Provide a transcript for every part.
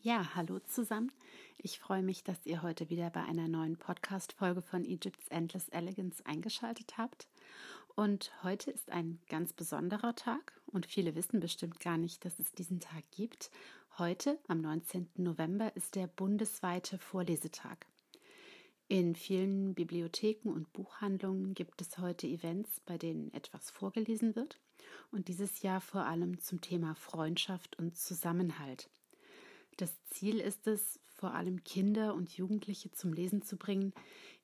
Ja, hallo zusammen. Ich freue mich, dass ihr heute wieder bei einer neuen Podcast-Folge von Egypt's Endless Elegance eingeschaltet habt. Und heute ist ein ganz besonderer Tag und viele wissen bestimmt gar nicht, dass es diesen Tag gibt. Heute, am 19. November, ist der bundesweite Vorlesetag. In vielen Bibliotheken und Buchhandlungen gibt es heute Events, bei denen etwas vorgelesen wird und dieses Jahr vor allem zum Thema Freundschaft und Zusammenhalt. Das Ziel ist es, vor allem Kinder und Jugendliche zum Lesen zu bringen,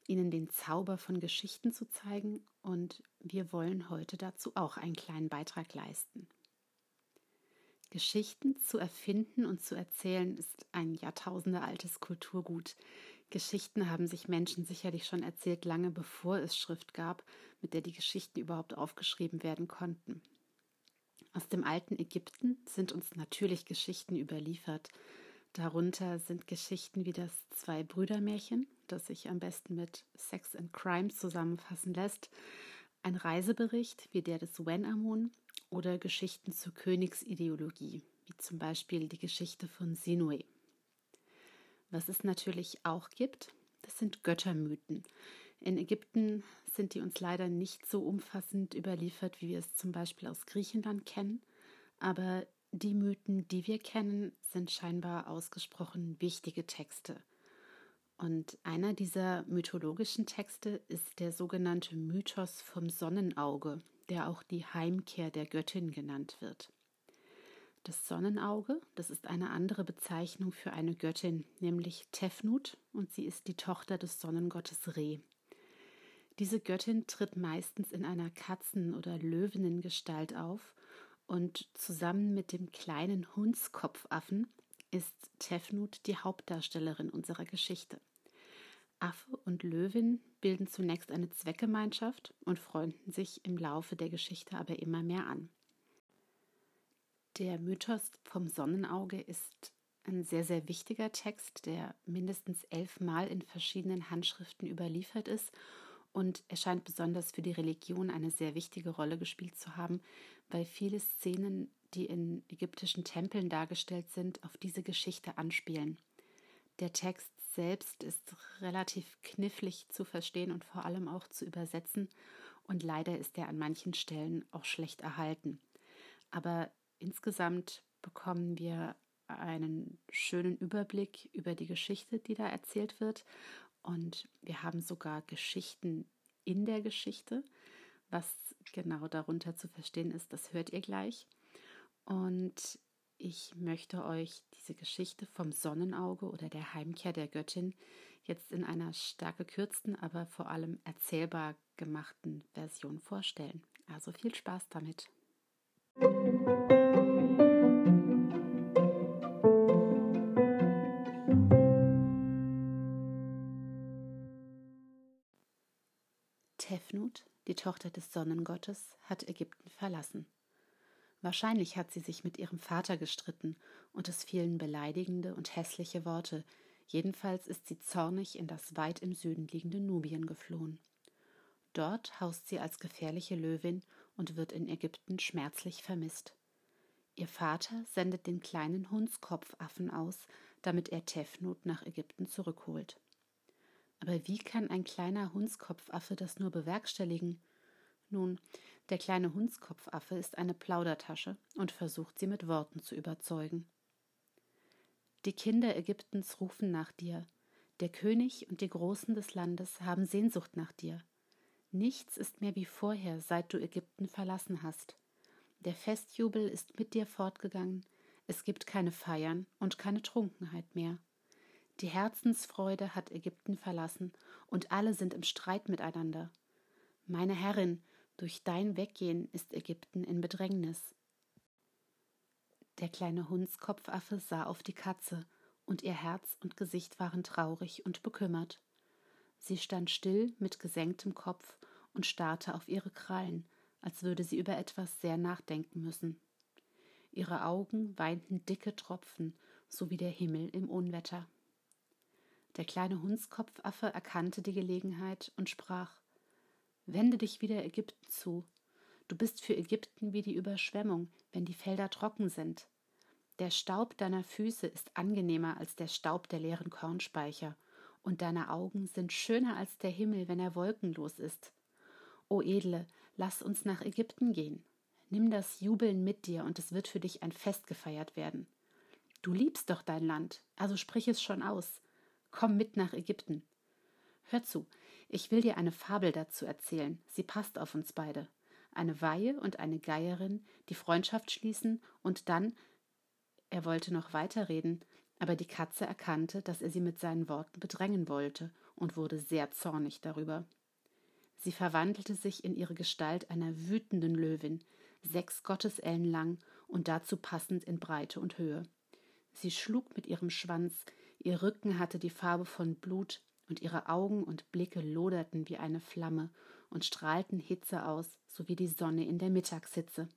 ihnen den Zauber von Geschichten zu zeigen und wir wollen heute dazu auch einen kleinen Beitrag leisten. Geschichten zu erfinden und zu erzählen ist ein jahrtausendealtes Kulturgut. Geschichten haben sich Menschen sicherlich schon erzählt, lange bevor es Schrift gab, mit der die Geschichten überhaupt aufgeschrieben werden konnten. Aus dem alten Ägypten sind uns natürlich Geschichten überliefert, Darunter sind Geschichten wie das Zwei-Brüder-Märchen, das sich am besten mit Sex and Crime zusammenfassen lässt, ein Reisebericht wie der des Wen-Amun oder Geschichten zur Königsideologie, wie zum Beispiel die Geschichte von Sinue. Was es natürlich auch gibt, das sind Göttermythen. In Ägypten sind die uns leider nicht so umfassend überliefert, wie wir es zum Beispiel aus Griechenland kennen, aber die Mythen, die wir kennen, sind scheinbar ausgesprochen wichtige Texte. Und einer dieser mythologischen Texte ist der sogenannte Mythos vom Sonnenauge, der auch die Heimkehr der Göttin genannt wird. Das Sonnenauge, das ist eine andere Bezeichnung für eine Göttin, nämlich Tefnut, und sie ist die Tochter des Sonnengottes Re. Diese Göttin tritt meistens in einer Katzen- oder Löwinnengestalt auf und zusammen mit dem kleinen Hundskopfaffen ist Tefnut die Hauptdarstellerin unserer Geschichte. Affe und Löwin bilden zunächst eine Zweckgemeinschaft und freunden sich im Laufe der Geschichte aber immer mehr an. Der Mythos vom Sonnenauge ist ein sehr, sehr wichtiger Text, der mindestens elfmal in verschiedenen Handschriften überliefert ist und er scheint besonders für die Religion eine sehr wichtige Rolle gespielt zu haben, weil viele Szenen, die in ägyptischen Tempeln dargestellt sind, auf diese Geschichte anspielen. Der Text selbst ist relativ knifflig zu verstehen und vor allem auch zu übersetzen, und leider ist er an manchen Stellen auch schlecht erhalten. Aber insgesamt bekommen wir einen schönen Überblick über die Geschichte, die da erzählt wird, und wir haben sogar Geschichten in der Geschichte. Was genau darunter zu verstehen ist, das hört ihr gleich. Und ich möchte euch diese Geschichte vom Sonnenauge oder der Heimkehr der Göttin jetzt in einer stark gekürzten, aber vor allem erzählbar gemachten Version vorstellen. Also viel Spaß damit. Tefnut, die Tochter des Sonnengottes, hat Ägypten verlassen. Wahrscheinlich hat sie sich mit ihrem Vater gestritten und es fielen beleidigende und hässliche Worte. Jedenfalls ist sie zornig in das weit im Süden liegende Nubien geflohen. Dort haust sie als gefährliche Löwin und wird in Ägypten schmerzlich vermisst. Ihr Vater sendet den kleinen Hundskopfaffen aus, damit er Tefnut nach Ägypten zurückholt. Aber wie kann ein kleiner Hundskopfaffe das nur bewerkstelligen? Nun, der kleine Hundskopfaffe ist eine Plaudertasche und versucht sie mit Worten zu überzeugen. Die Kinder Ägyptens rufen nach dir. Der König und die Großen des Landes haben Sehnsucht nach dir. Nichts ist mehr wie vorher, seit du Ägypten verlassen hast. Der Festjubel ist mit dir fortgegangen, es gibt keine Feiern und keine Trunkenheit mehr. Die Herzensfreude hat Ägypten verlassen, und alle sind im Streit miteinander. Meine Herrin, durch dein Weggehen ist Ägypten in Bedrängnis. Der kleine Hundskopfaffe sah auf die Katze, und ihr Herz und Gesicht waren traurig und bekümmert. Sie stand still mit gesenktem Kopf und starrte auf ihre Krallen, als würde sie über etwas sehr nachdenken müssen. Ihre Augen weinten dicke Tropfen, so wie der Himmel im Unwetter. Der kleine Hundskopfaffe erkannte die Gelegenheit und sprach Wende dich wieder Ägypten zu. Du bist für Ägypten wie die Überschwemmung, wenn die Felder trocken sind. Der Staub deiner Füße ist angenehmer als der Staub der leeren Kornspeicher, und deine Augen sind schöner als der Himmel, wenn er wolkenlos ist. O Edle, lass uns nach Ägypten gehen. Nimm das Jubeln mit dir, und es wird für dich ein Fest gefeiert werden. Du liebst doch dein Land, also sprich es schon aus. Komm mit nach Ägypten. Hör zu, ich will dir eine Fabel dazu erzählen, sie passt auf uns beide. Eine Weihe und eine Geierin, die Freundschaft schließen und dann. Er wollte noch weiterreden, aber die Katze erkannte, dass er sie mit seinen Worten bedrängen wollte und wurde sehr zornig darüber. Sie verwandelte sich in ihre Gestalt einer wütenden Löwin, sechs Gottesellen lang und dazu passend in Breite und Höhe. Sie schlug mit ihrem Schwanz, ihr Rücken hatte die Farbe von Blut, und ihre Augen und Blicke loderten wie eine Flamme und strahlten Hitze aus, so wie die Sonne in der Mittagshitze.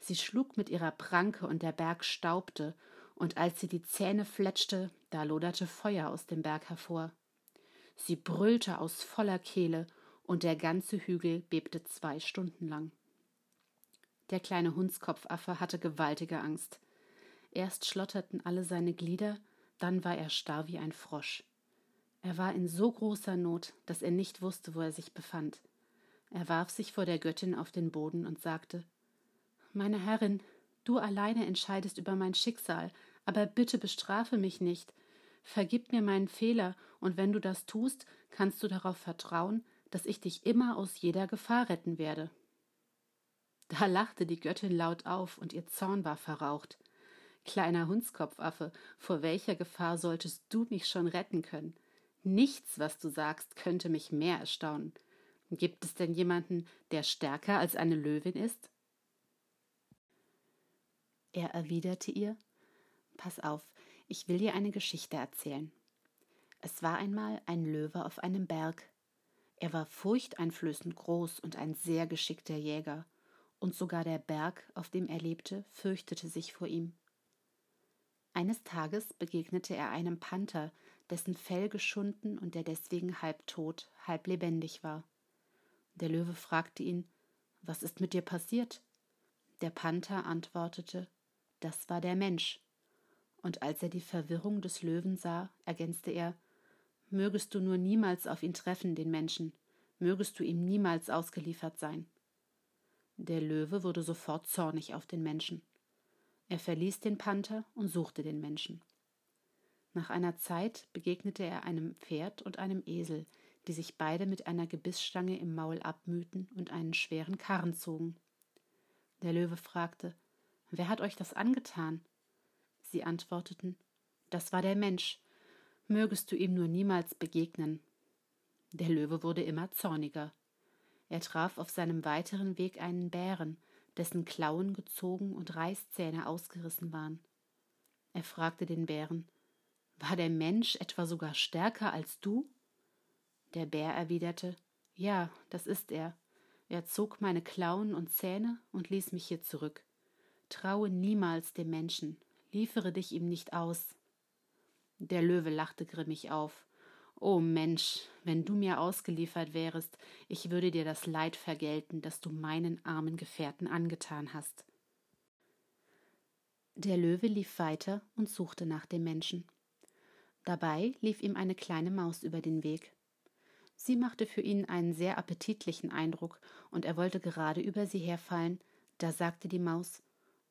Sie schlug mit ihrer Pranke und der Berg staubte, und als sie die Zähne fletschte, da loderte Feuer aus dem Berg hervor. Sie brüllte aus voller Kehle, und der ganze Hügel bebte zwei Stunden lang. Der kleine Hundskopfaffe hatte gewaltige Angst. Erst schlotterten alle seine Glieder, dann war er starr wie ein Frosch. Er war in so großer Not, dass er nicht wusste, wo er sich befand. Er warf sich vor der Göttin auf den Boden und sagte Meine Herrin, du alleine entscheidest über mein Schicksal, aber bitte bestrafe mich nicht. Vergib mir meinen Fehler, und wenn du das tust, kannst du darauf vertrauen, dass ich dich immer aus jeder Gefahr retten werde. Da lachte die Göttin laut auf, und ihr Zorn war verraucht. Kleiner Hundskopfaffe, vor welcher Gefahr solltest du mich schon retten können? Nichts, was du sagst, könnte mich mehr erstaunen. Gibt es denn jemanden, der stärker als eine Löwin ist? Er erwiderte ihr Pass auf, ich will dir eine Geschichte erzählen. Es war einmal ein Löwe auf einem Berg. Er war furchteinflößend groß und ein sehr geschickter Jäger, und sogar der Berg, auf dem er lebte, fürchtete sich vor ihm. Eines Tages begegnete er einem Panther, dessen Fell geschunden und der deswegen halb tot, halb lebendig war. Der Löwe fragte ihn Was ist mit dir passiert? Der Panther antwortete Das war der Mensch. Und als er die Verwirrung des Löwen sah, ergänzte er Mögest du nur niemals auf ihn treffen, den Menschen, mögest du ihm niemals ausgeliefert sein. Der Löwe wurde sofort zornig auf den Menschen. Er verließ den Panther und suchte den Menschen. Nach einer Zeit begegnete er einem Pferd und einem Esel, die sich beide mit einer Gebissstange im Maul abmühten und einen schweren Karren zogen. Der Löwe fragte Wer hat euch das angetan? Sie antworteten Das war der Mensch. Mögest du ihm nur niemals begegnen. Der Löwe wurde immer zorniger. Er traf auf seinem weiteren Weg einen Bären, dessen Klauen gezogen und Reißzähne ausgerissen waren. Er fragte den Bären war der Mensch etwa sogar stärker als du? Der Bär erwiderte Ja, das ist er. Er zog meine Klauen und Zähne und ließ mich hier zurück. Traue niemals dem Menschen, liefere dich ihm nicht aus. Der Löwe lachte grimmig auf. O Mensch, wenn du mir ausgeliefert wärest, ich würde dir das Leid vergelten, das du meinen armen Gefährten angetan hast. Der Löwe lief weiter und suchte nach dem Menschen. Dabei lief ihm eine kleine Maus über den Weg. Sie machte für ihn einen sehr appetitlichen Eindruck, und er wollte gerade über sie herfallen, da sagte die Maus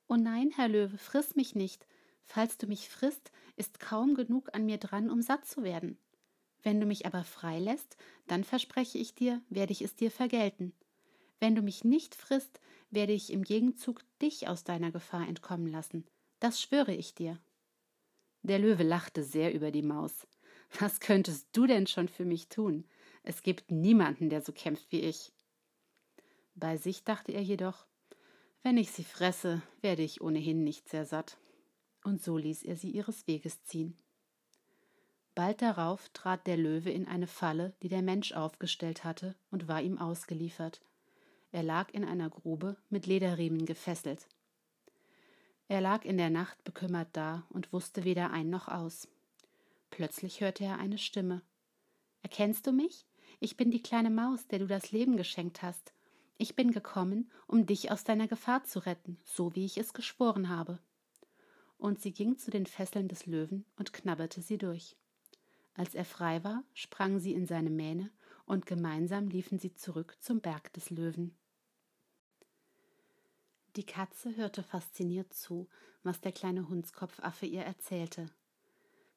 Oh nein, Herr Löwe, friss mich nicht. Falls du mich frisst, ist kaum genug an mir dran, um satt zu werden. Wenn du mich aber freilässt, dann verspreche ich dir, werde ich es dir vergelten. Wenn du mich nicht frisst, werde ich im Gegenzug dich aus deiner Gefahr entkommen lassen. Das schwöre ich dir. Der Löwe lachte sehr über die Maus. Was könntest du denn schon für mich tun? Es gibt niemanden, der so kämpft wie ich. Bei sich dachte er jedoch, wenn ich sie fresse, werde ich ohnehin nicht sehr satt. Und so ließ er sie ihres Weges ziehen. Bald darauf trat der Löwe in eine Falle, die der Mensch aufgestellt hatte, und war ihm ausgeliefert. Er lag in einer Grube mit Lederriemen gefesselt. Er lag in der Nacht bekümmert da und wusste weder ein noch aus. Plötzlich hörte er eine Stimme. Erkennst du mich? Ich bin die kleine Maus, der du das Leben geschenkt hast. Ich bin gekommen, um dich aus deiner Gefahr zu retten, so wie ich es geschworen habe. und sie ging zu den Fesseln des Löwen und knabberte sie durch. Als er frei war, sprang sie in seine Mähne, und gemeinsam liefen sie zurück zum Berg des Löwen. Die Katze hörte fasziniert zu, was der kleine Hundskopfaffe ihr erzählte.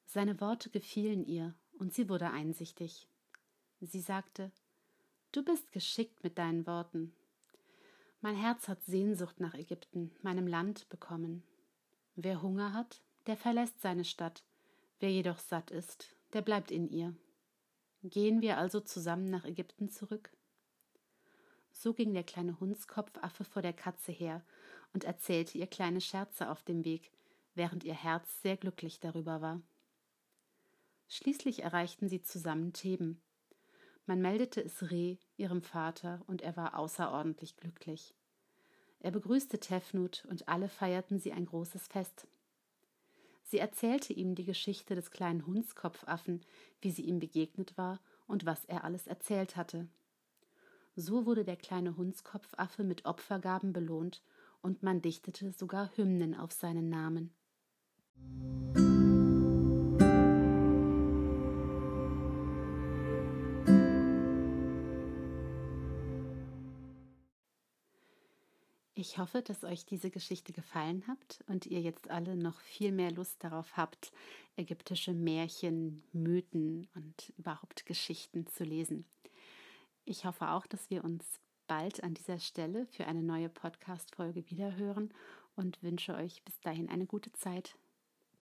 Seine Worte gefielen ihr, und sie wurde einsichtig. Sie sagte Du bist geschickt mit deinen Worten. Mein Herz hat Sehnsucht nach Ägypten, meinem Land, bekommen. Wer Hunger hat, der verlässt seine Stadt, wer jedoch satt ist, der bleibt in ihr. Gehen wir also zusammen nach Ägypten zurück? So ging der kleine Hundskopfaffe vor der Katze her und erzählte ihr kleine Scherze auf dem Weg, während ihr Herz sehr glücklich darüber war. Schließlich erreichten sie zusammen Theben. Man meldete es Reh, ihrem Vater, und er war außerordentlich glücklich. Er begrüßte Tefnut und alle feierten sie ein großes Fest. Sie erzählte ihm die Geschichte des kleinen Hundskopfaffen, wie sie ihm begegnet war und was er alles erzählt hatte. So wurde der kleine Hundskopfaffe mit Opfergaben belohnt, und man dichtete sogar Hymnen auf seinen Namen. Ich hoffe, dass euch diese Geschichte gefallen hat und ihr jetzt alle noch viel mehr Lust darauf habt, ägyptische Märchen, Mythen und überhaupt Geschichten zu lesen. Ich hoffe auch, dass wir uns bald an dieser Stelle für eine neue Podcast-Folge wiederhören und wünsche euch bis dahin eine gute Zeit.